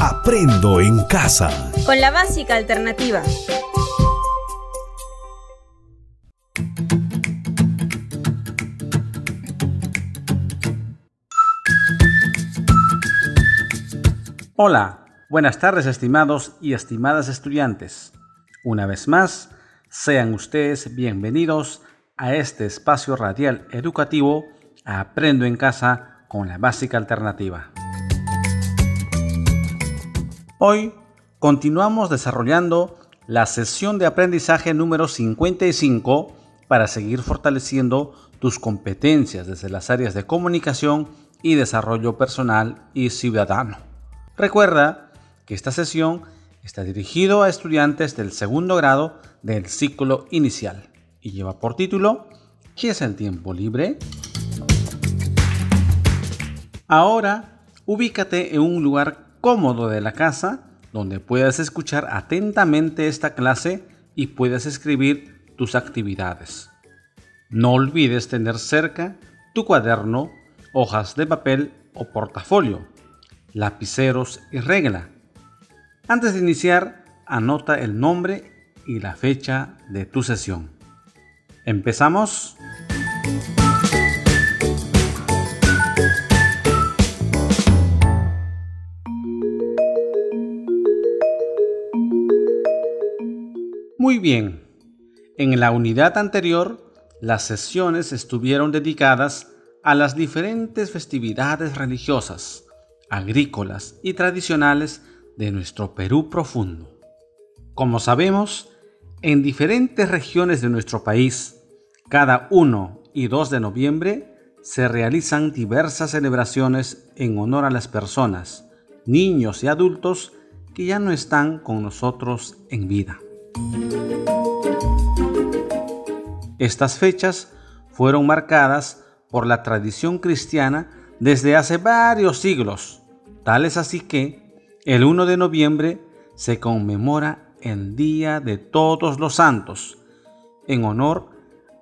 Aprendo en casa. Con la básica alternativa. Hola, buenas tardes estimados y estimadas estudiantes. Una vez más, sean ustedes bienvenidos a este espacio radial educativo Aprendo en casa con la básica alternativa. Hoy continuamos desarrollando la sesión de aprendizaje número 55 para seguir fortaleciendo tus competencias desde las áreas de comunicación y desarrollo personal y ciudadano. Recuerda que esta sesión está dirigido a estudiantes del segundo grado del ciclo inicial y lleva por título ¿Qué es el tiempo libre? Ahora, ubícate en un lugar cómodo de la casa donde puedas escuchar atentamente esta clase y puedas escribir tus actividades. No olvides tener cerca tu cuaderno, hojas de papel o portafolio lapiceros y regla. Antes de iniciar, anota el nombre y la fecha de tu sesión. ¿Empezamos? Muy bien. En la unidad anterior, las sesiones estuvieron dedicadas a las diferentes festividades religiosas agrícolas y tradicionales de nuestro Perú profundo. Como sabemos, en diferentes regiones de nuestro país, cada 1 y 2 de noviembre se realizan diversas celebraciones en honor a las personas, niños y adultos que ya no están con nosotros en vida. Estas fechas fueron marcadas por la tradición cristiana desde hace varios siglos. Tal es así que el 1 de noviembre se conmemora el Día de Todos los Santos, en honor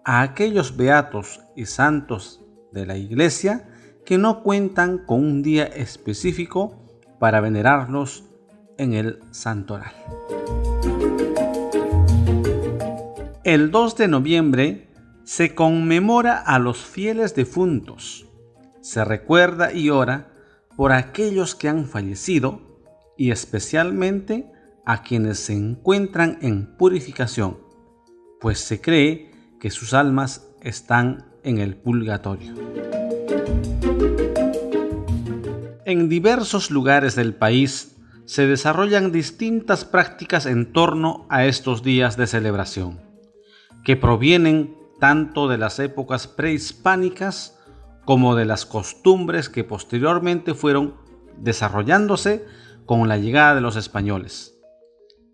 a aquellos beatos y santos de la Iglesia que no cuentan con un día específico para venerarlos en el santoral. El 2 de noviembre se conmemora a los fieles difuntos se recuerda y ora por aquellos que han fallecido y especialmente a quienes se encuentran en purificación, pues se cree que sus almas están en el purgatorio. En diversos lugares del país se desarrollan distintas prácticas en torno a estos días de celebración, que provienen tanto de las épocas prehispánicas como de las costumbres que posteriormente fueron desarrollándose con la llegada de los españoles.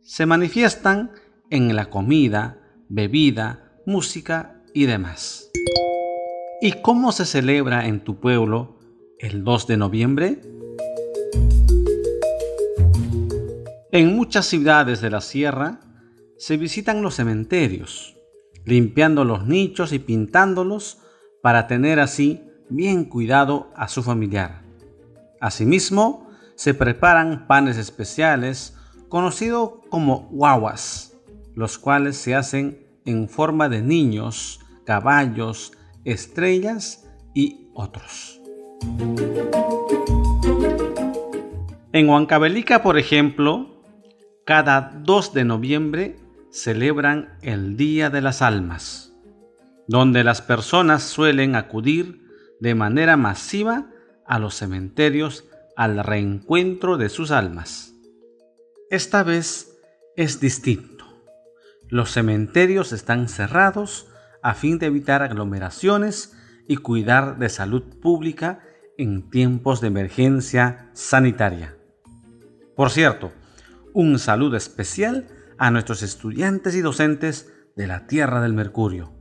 Se manifiestan en la comida, bebida, música y demás. ¿Y cómo se celebra en tu pueblo el 2 de noviembre? En muchas ciudades de la sierra se visitan los cementerios, limpiando los nichos y pintándolos para tener así bien cuidado a su familiar. Asimismo, se preparan panes especiales conocidos como guaguas, los cuales se hacen en forma de niños, caballos, estrellas y otros. En Huancavelica, por ejemplo, cada 2 de noviembre celebran el Día de las Almas, donde las personas suelen acudir de manera masiva a los cementerios al reencuentro de sus almas. Esta vez es distinto. Los cementerios están cerrados a fin de evitar aglomeraciones y cuidar de salud pública en tiempos de emergencia sanitaria. Por cierto, un saludo especial a nuestros estudiantes y docentes de la Tierra del Mercurio,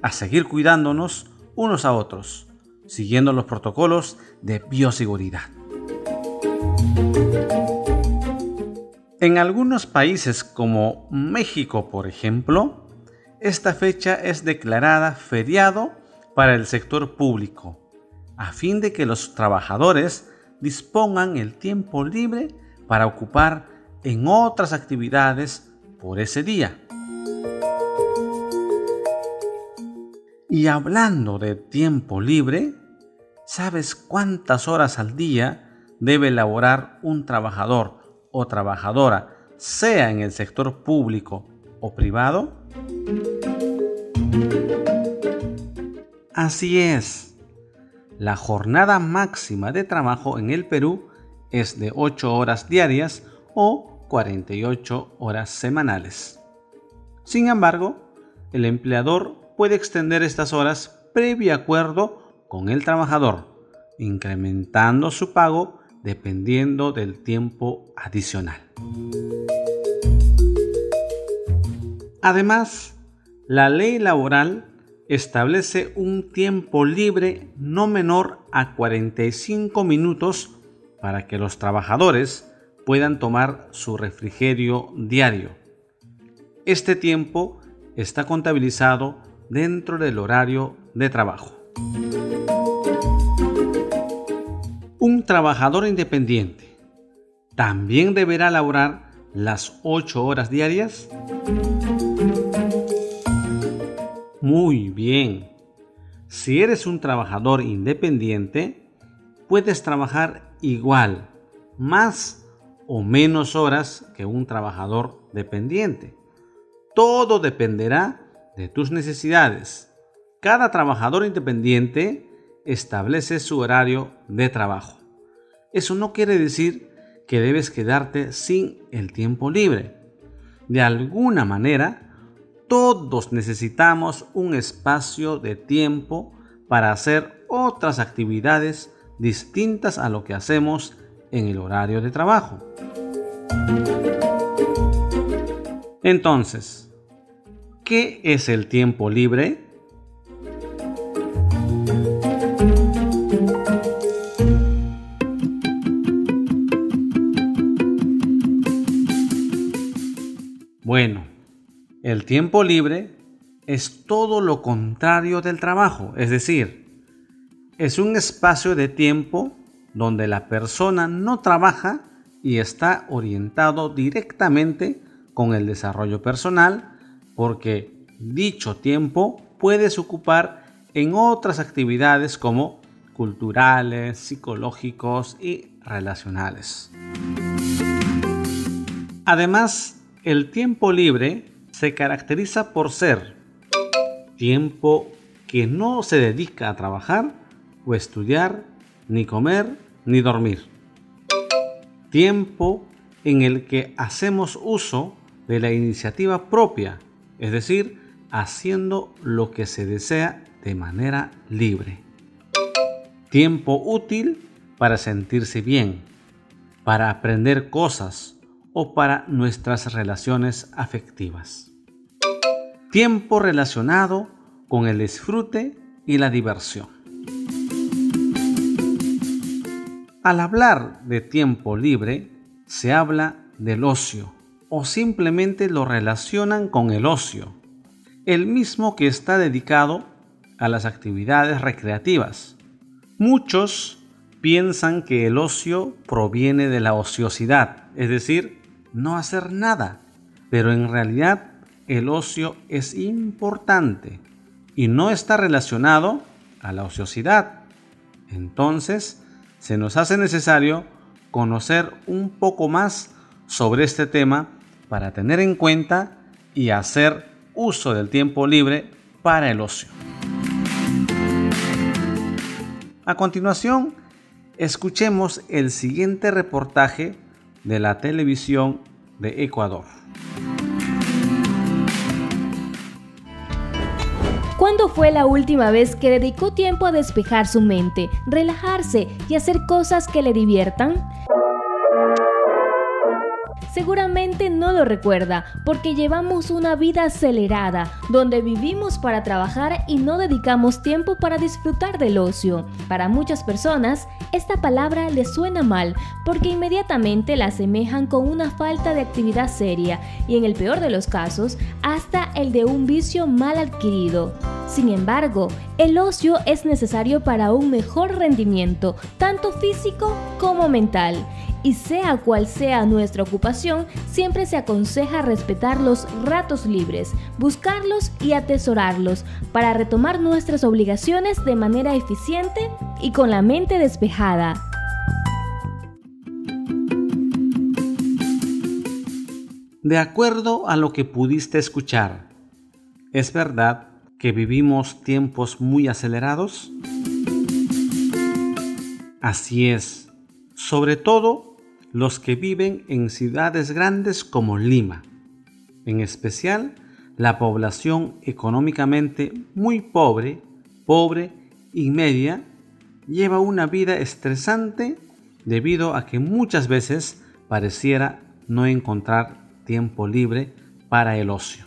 a seguir cuidándonos unos a otros siguiendo los protocolos de bioseguridad. En algunos países como México, por ejemplo, esta fecha es declarada feriado para el sector público, a fin de que los trabajadores dispongan el tiempo libre para ocupar en otras actividades por ese día. Y hablando de tiempo libre, ¿sabes cuántas horas al día debe elaborar un trabajador o trabajadora, sea en el sector público o privado? Así es. La jornada máxima de trabajo en el Perú es de 8 horas diarias o 48 horas semanales. Sin embargo, el empleador puede extender estas horas previo acuerdo con el trabajador, incrementando su pago dependiendo del tiempo adicional. Además, la ley laboral establece un tiempo libre no menor a 45 minutos para que los trabajadores puedan tomar su refrigerio diario. Este tiempo está contabilizado dentro del horario de trabajo. Un trabajador independiente también deberá laborar las 8 horas diarias. Muy bien. Si eres un trabajador independiente, puedes trabajar igual, más o menos horas que un trabajador dependiente. Todo dependerá de tus necesidades. Cada trabajador independiente establece su horario de trabajo. Eso no quiere decir que debes quedarte sin el tiempo libre. De alguna manera, todos necesitamos un espacio de tiempo para hacer otras actividades distintas a lo que hacemos en el horario de trabajo. Entonces, ¿qué es el tiempo libre? Bueno, el tiempo libre es todo lo contrario del trabajo, es decir, es un espacio de tiempo donde la persona no trabaja y está orientado directamente con el desarrollo personal porque dicho tiempo puedes ocupar en otras actividades como culturales, psicológicos y relacionales. Además, el tiempo libre se caracteriza por ser tiempo que no se dedica a trabajar o estudiar, ni comer, ni dormir. Tiempo en el que hacemos uso de la iniciativa propia, es decir, haciendo lo que se desea de manera libre. Tiempo útil para sentirse bien, para aprender cosas o para nuestras relaciones afectivas tiempo relacionado con el disfrute y la diversión. Al hablar de tiempo libre, se habla del ocio o simplemente lo relacionan con el ocio, el mismo que está dedicado a las actividades recreativas. Muchos piensan que el ocio proviene de la ociosidad, es decir, no hacer nada, pero en realidad el ocio es importante y no está relacionado a la ociosidad. Entonces, se nos hace necesario conocer un poco más sobre este tema para tener en cuenta y hacer uso del tiempo libre para el ocio. A continuación, escuchemos el siguiente reportaje de la televisión de Ecuador. ¿Cuándo fue la última vez que dedicó tiempo a despejar su mente, relajarse y hacer cosas que le diviertan? Seguramente no lo recuerda porque llevamos una vida acelerada, donde vivimos para trabajar y no dedicamos tiempo para disfrutar del ocio. Para muchas personas, esta palabra les suena mal porque inmediatamente la asemejan con una falta de actividad seria y en el peor de los casos, hasta el de un vicio mal adquirido. Sin embargo, el ocio es necesario para un mejor rendimiento, tanto físico como mental. Y sea cual sea nuestra ocupación, siempre se aconseja respetar los ratos libres, buscarlos y atesorarlos para retomar nuestras obligaciones de manera eficiente y con la mente despejada. De acuerdo a lo que pudiste escuchar, ¿es verdad que vivimos tiempos muy acelerados? Así es, sobre todo los que viven en ciudades grandes como Lima, en especial la población económicamente muy pobre, pobre y media, lleva una vida estresante debido a que muchas veces pareciera no encontrar tiempo libre para el ocio.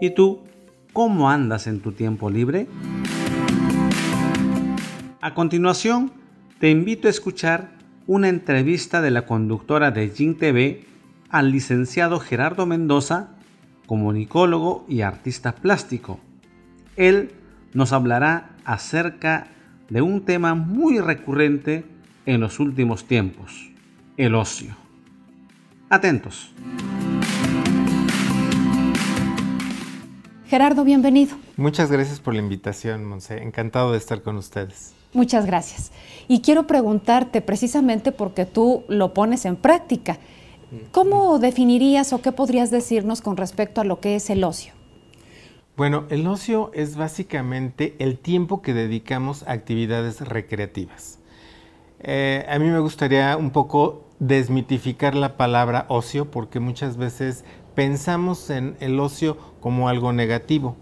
¿Y tú, cómo andas en tu tiempo libre? A continuación, te invito a escuchar una entrevista de la conductora de Jin TV al licenciado Gerardo Mendoza, comunicólogo y artista plástico. Él nos hablará acerca de un tema muy recurrente en los últimos tiempos, el ocio. Atentos. Gerardo, bienvenido. Muchas gracias por la invitación, Monse. Encantado de estar con ustedes. Muchas gracias. Y quiero preguntarte precisamente porque tú lo pones en práctica. ¿Cómo definirías o qué podrías decirnos con respecto a lo que es el ocio? Bueno, el ocio es básicamente el tiempo que dedicamos a actividades recreativas. Eh, a mí me gustaría un poco desmitificar la palabra ocio porque muchas veces pensamos en el ocio como algo negativo,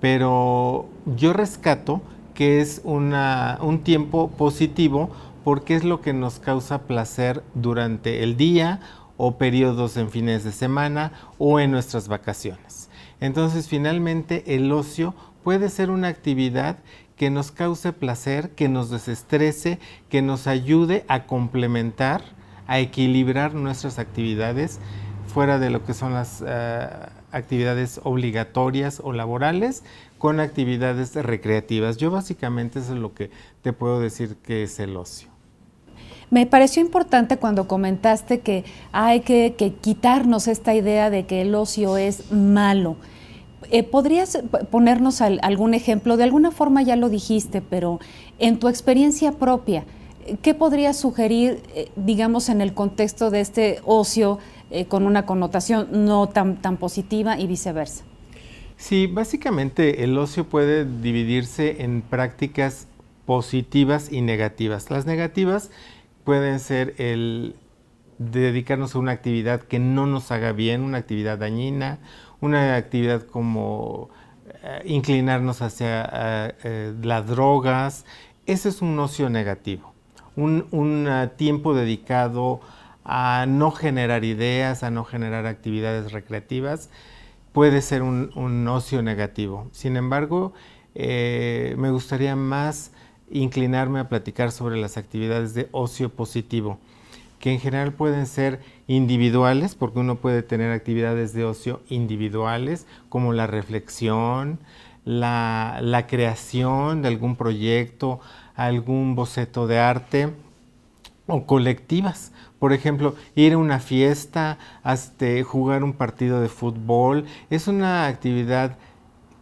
pero yo rescato que es un tiempo positivo porque es lo que nos causa placer durante el día o periodos en fines de semana o en nuestras vacaciones. Entonces finalmente el ocio puede ser una actividad que nos cause placer, que nos desestrese, que nos ayude a complementar, a equilibrar nuestras actividades fuera de lo que son las eh, actividades obligatorias o laborales con actividades recreativas. Yo básicamente eso es lo que te puedo decir que es el ocio. Me pareció importante cuando comentaste que hay que, quitarnos esta idea de que el ocio es malo. Eh, ¿Podrías ponernos algún ejemplo? De alguna forma ya lo dijiste, pero en tu experiencia propia, ¿qué podrías sugerir, eh, digamos, en el contexto de este ocio eh, con una connotación no tan, tan positiva y viceversa? Sí, básicamente el ocio puede dividirse en prácticas positivas y negativas. Las negativas pueden ser el dedicarnos a una actividad que no nos haga bien, una actividad dañina, una actividad como eh, inclinarnos hacia eh, las drogas. Ese es un ocio negativo, un tiempo dedicado a no generar ideas, a no generar actividades recreativas puede ser un, ocio negativo. Sin embargo, eh, me gustaría más inclinarme a platicar sobre las actividades de ocio positivo, que en general pueden ser individuales, porque uno puede tener actividades de ocio individuales, como la reflexión, la, la creación de algún proyecto, algún boceto de arte, o colectivas, por ejemplo, ir a una fiesta, hasta jugar un partido de fútbol, es una actividad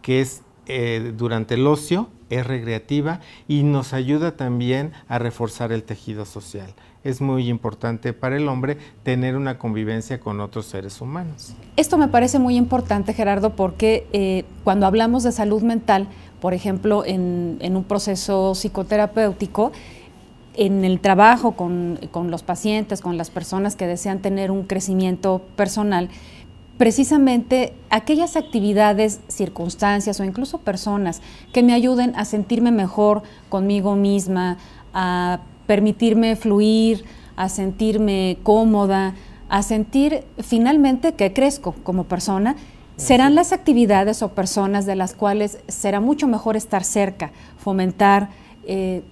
que es eh, durante el ocio, es recreativa y nos ayuda también a reforzar el tejido social. Es muy importante para el hombre tener una convivencia con otros seres humanos. Esto me parece muy importante, Gerardo, porque eh, cuando hablamos de salud mental, por ejemplo, en un proceso psicoterapéutico, en el trabajo con, los pacientes, con las personas que desean tener un crecimiento personal, precisamente aquellas actividades, circunstancias o incluso personas que me ayuden a sentirme mejor conmigo misma, a permitirme fluir, a sentirme cómoda, a sentir finalmente que crezco como persona, serán las actividades o personas de las cuales será mucho mejor estar cerca, fomentar, eh,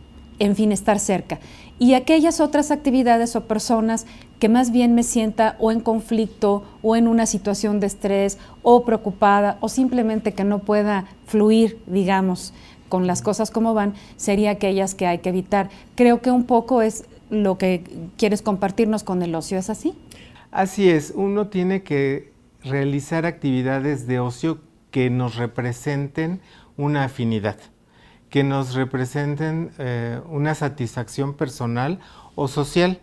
en fin, estar cerca. Y aquellas otras actividades o personas que más bien me sienta o en conflicto o en una situación de estrés o preocupada o simplemente que no pueda fluir, digamos, con las cosas como van, sería aquellas que hay que evitar. Creo que un poco es lo que quieres compartirnos con el ocio, ¿es así? Así es, uno tiene que realizar actividades de ocio que nos representen una afinidad que nos representen eh, una satisfacción personal o social.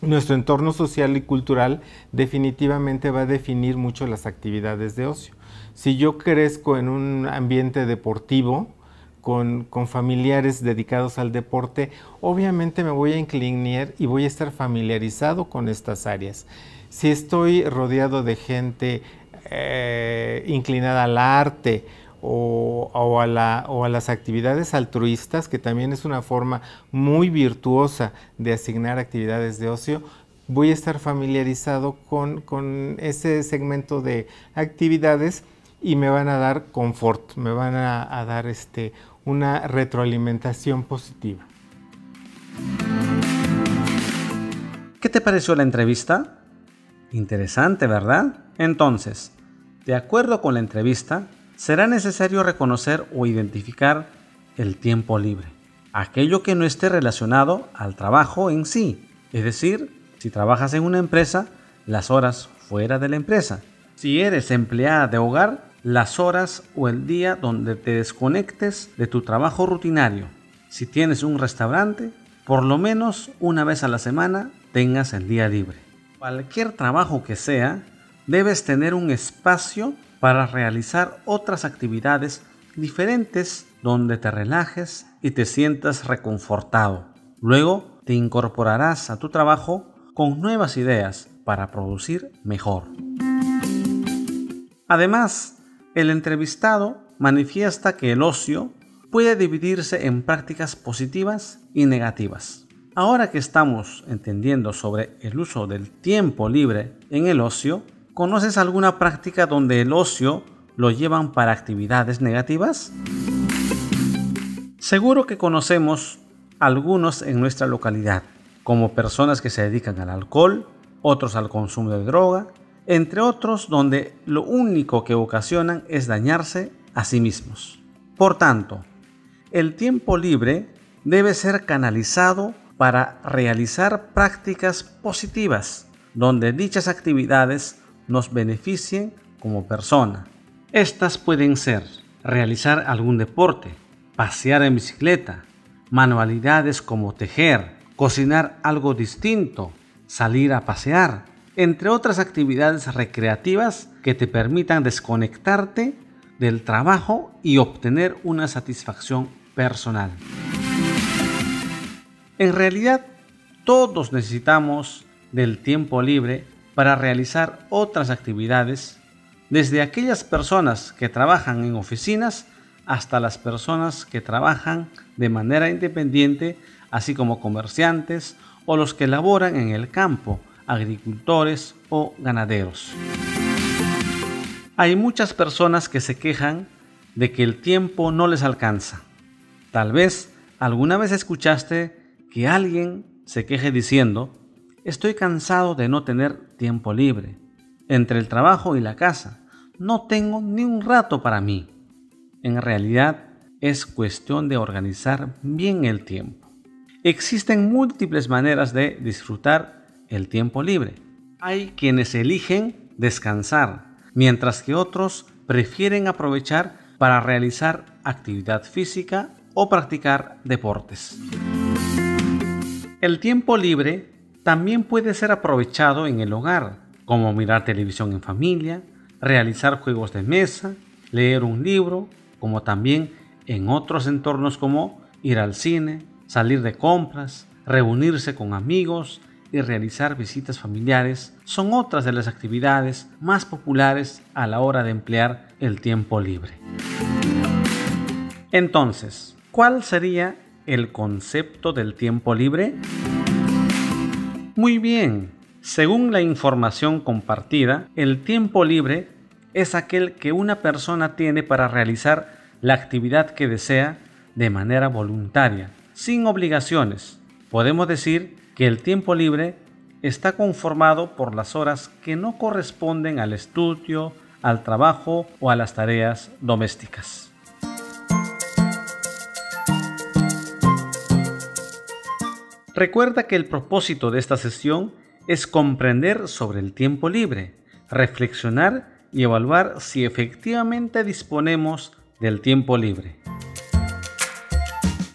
Nuestro entorno social y cultural definitivamente va a definir mucho las actividades de ocio. Si yo crezco en un ambiente deportivo, con, con, familiares dedicados al deporte, obviamente me voy a inclinar y voy a estar familiarizado con estas áreas. Si estoy rodeado de gente eh, inclinada al arte o, a las actividades altruistas, que también es una forma muy virtuosa de asignar actividades de ocio, voy a estar familiarizado con, ese segmento de actividades y me van a dar confort, me van a, dar este, una retroalimentación positiva. ¿Qué te pareció la entrevista? Interesante, ¿verdad? Entonces, de acuerdo con la entrevista, será necesario reconocer o identificar el tiempo libre, aquello que no esté relacionado al trabajo en sí, es decir, si trabajas en una empresa, las horas fuera de la empresa. Si eres empleada de hogar, las horas o el día donde te desconectes de tu trabajo rutinario. Si tienes un restaurante, por lo menos una vez a la semana tengas el día libre. Cualquier trabajo que sea, debes tener un espacio para realizar otras actividades diferentes donde te relajes y te sientas reconfortado. Luego te incorporarás a tu trabajo con nuevas ideas para producir mejor. Además, el entrevistado manifiesta que el ocio puede dividirse en prácticas positivas y negativas. Ahora que estamos entendiendo sobre el uso del tiempo libre en el ocio, ¿Conoces alguna práctica donde el ocio lo llevan para actividades negativas? Seguro que conocemos algunos en nuestra localidad, como personas que se dedican al alcohol, otros al consumo de droga, entre otros donde lo único que ocasionan es dañarse a sí mismos. Por tanto, el tiempo libre debe ser canalizado para realizar prácticas positivas, donde dichas actividades nos beneficien como persona. Estas pueden ser realizar algún deporte, pasear en bicicleta, manualidades como tejer, cocinar algo distinto, salir a pasear, entre otras actividades recreativas que te permitan desconectarte del trabajo y obtener una satisfacción personal. En realidad, todos necesitamos del tiempo libre para realizar otras actividades, desde aquellas personas que trabajan en oficinas hasta las personas que trabajan de manera independiente, así como comerciantes o los que laboran en el campo, agricultores o ganaderos. Hay muchas personas que se quejan de que el tiempo no les alcanza. Tal vez alguna vez escuchaste que alguien se queje diciendo, Estoy cansado de no tener tiempo libre. Entre el trabajo y la casa, no tengo ni un rato para mí. En realidad, es cuestión de organizar bien el tiempo. Existen múltiples maneras de disfrutar el tiempo libre. Hay quienes eligen descansar, mientras que otros prefieren aprovechar para realizar actividad física o practicar deportes. El tiempo libre también puede ser aprovechado en el hogar, como mirar televisión en familia, realizar juegos de mesa, leer un libro, como también en otros entornos como ir al cine, salir de compras, reunirse con amigos y realizar visitas familiares son otras de las actividades más populares a la hora de emplear el tiempo libre. Entonces, ¿cuál sería el concepto del tiempo libre? Muy bien, según la información compartida, el tiempo libre es aquel que una persona tiene para realizar la actividad que desea de manera voluntaria, sin obligaciones. Podemos decir que el tiempo libre está conformado por las horas que no corresponden al estudio, al trabajo o a las tareas domésticas. Recuerda que el propósito de esta sesión es comprender sobre el tiempo libre, reflexionar y evaluar si efectivamente disponemos del tiempo libre.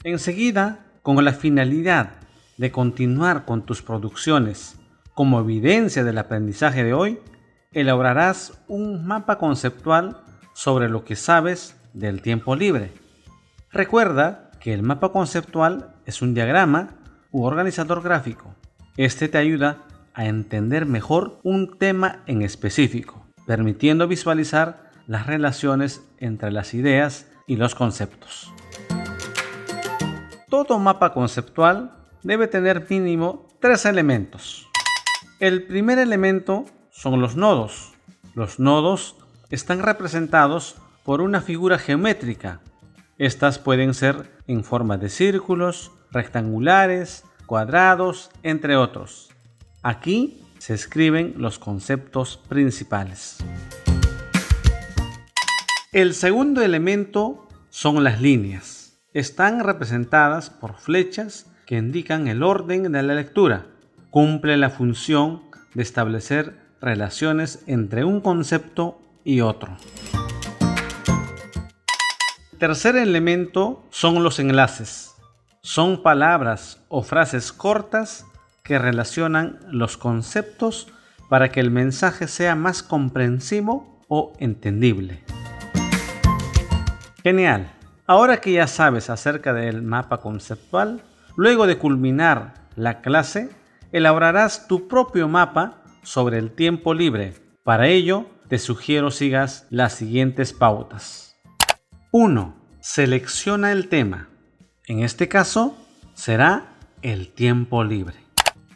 Enseguida, con la finalidad de continuar con tus producciones como evidencia del aprendizaje de hoy, elaborarás un mapa conceptual sobre lo que sabes del tiempo libre. Recuerda que el mapa conceptual es un diagrama u organizador gráfico. Este te ayuda a entender mejor un tema en específico, permitiendo visualizar las relaciones entre las ideas y los conceptos. Todo mapa conceptual debe tener mínimo tres elementos. El primer elemento son los nodos. Los nodos están representados por una figura geométrica. Estas pueden ser en forma de círculos, rectangulares, cuadrados, entre otros. Aquí se escriben los conceptos principales. El segundo elemento son las líneas. Están representadas por flechas que indican el orden de la lectura. Cumple la función de establecer relaciones entre un concepto y otro. Tercer elemento son los enlaces. Son palabras o frases cortas que relacionan los conceptos para que el mensaje sea más comprensivo o entendible. Genial. Ahora que ya sabes acerca del mapa conceptual, luego de culminar la clase, elaborarás tu propio mapa sobre el tiempo libre. Para ello, te sugiero sigas las siguientes pautas. 1. Selecciona el tema. En este caso, será el tiempo libre.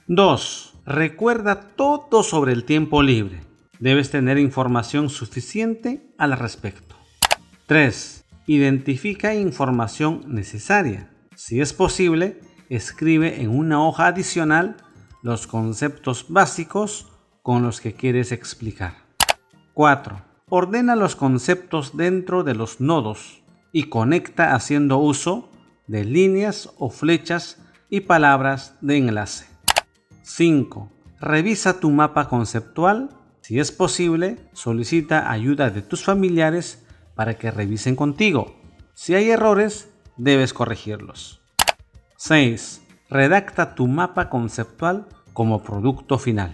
2. Recuerda todo sobre el tiempo libre. Debes tener información suficiente al respecto. 3. Identifica información necesaria. Si es posible, escribe en una hoja adicional los conceptos básicos con los que quieres explicar. 4. Ordena los conceptos dentro de los nodos y conecta haciendo uso de líneas o flechas y palabras de enlace. 5. Revisa tu mapa conceptual. Si es posible, solicita ayuda de tus familiares para que revisen contigo. Si hay errores, debes corregirlos. 6. Redacta tu mapa conceptual como producto final.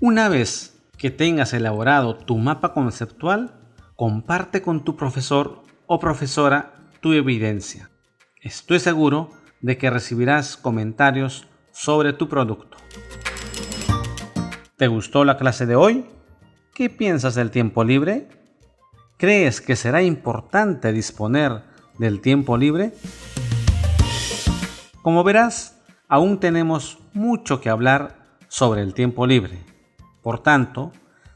Una vez que tengas elaborado tu mapa conceptual, comparte con tu profesor o profesora tu evidencia. Estoy seguro de que recibirás comentarios sobre tu producto. ¿Te gustó la clase de hoy? ¿Qué piensas del tiempo libre? ¿Crees que será importante disponer del tiempo libre? Como verás, aún tenemos mucho que hablar sobre el tiempo libre. Por tanto,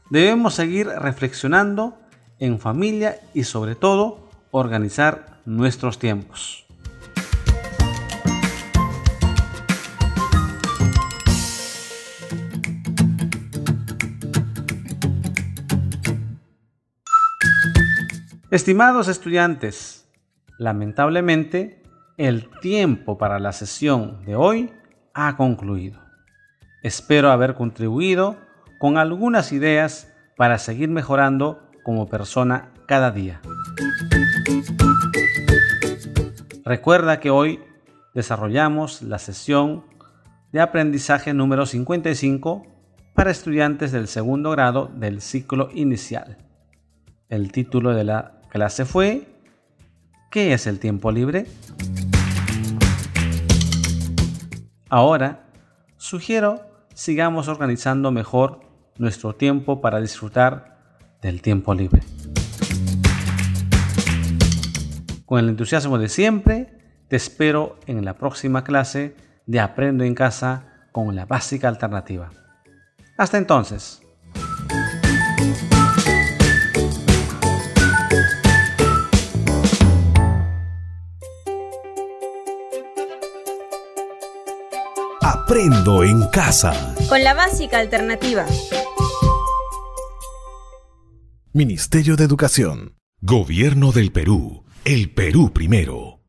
debemos seguir reflexionando en familia y sobre todo organizar nuestros tiempos. Estimados estudiantes, lamentablemente el tiempo para la sesión de hoy ha concluido. Espero haber contribuido con algunas ideas para seguir mejorando como persona cada día. Recuerda que hoy desarrollamos la sesión de aprendizaje número 55 para estudiantes del segundo grado del ciclo inicial. El título de la clase fue ¿Qué es el tiempo libre? Ahora, sugiero sigamos organizando mejor nuestro tiempo para disfrutar del tiempo libre. Con el entusiasmo de siempre, te espero en la próxima clase de Aprendo en Casa con la básica alternativa. Hasta entonces. Aprendo en casa. Con la básica alternativa. Ministerio de Educación. Gobierno del Perú. El Perú primero.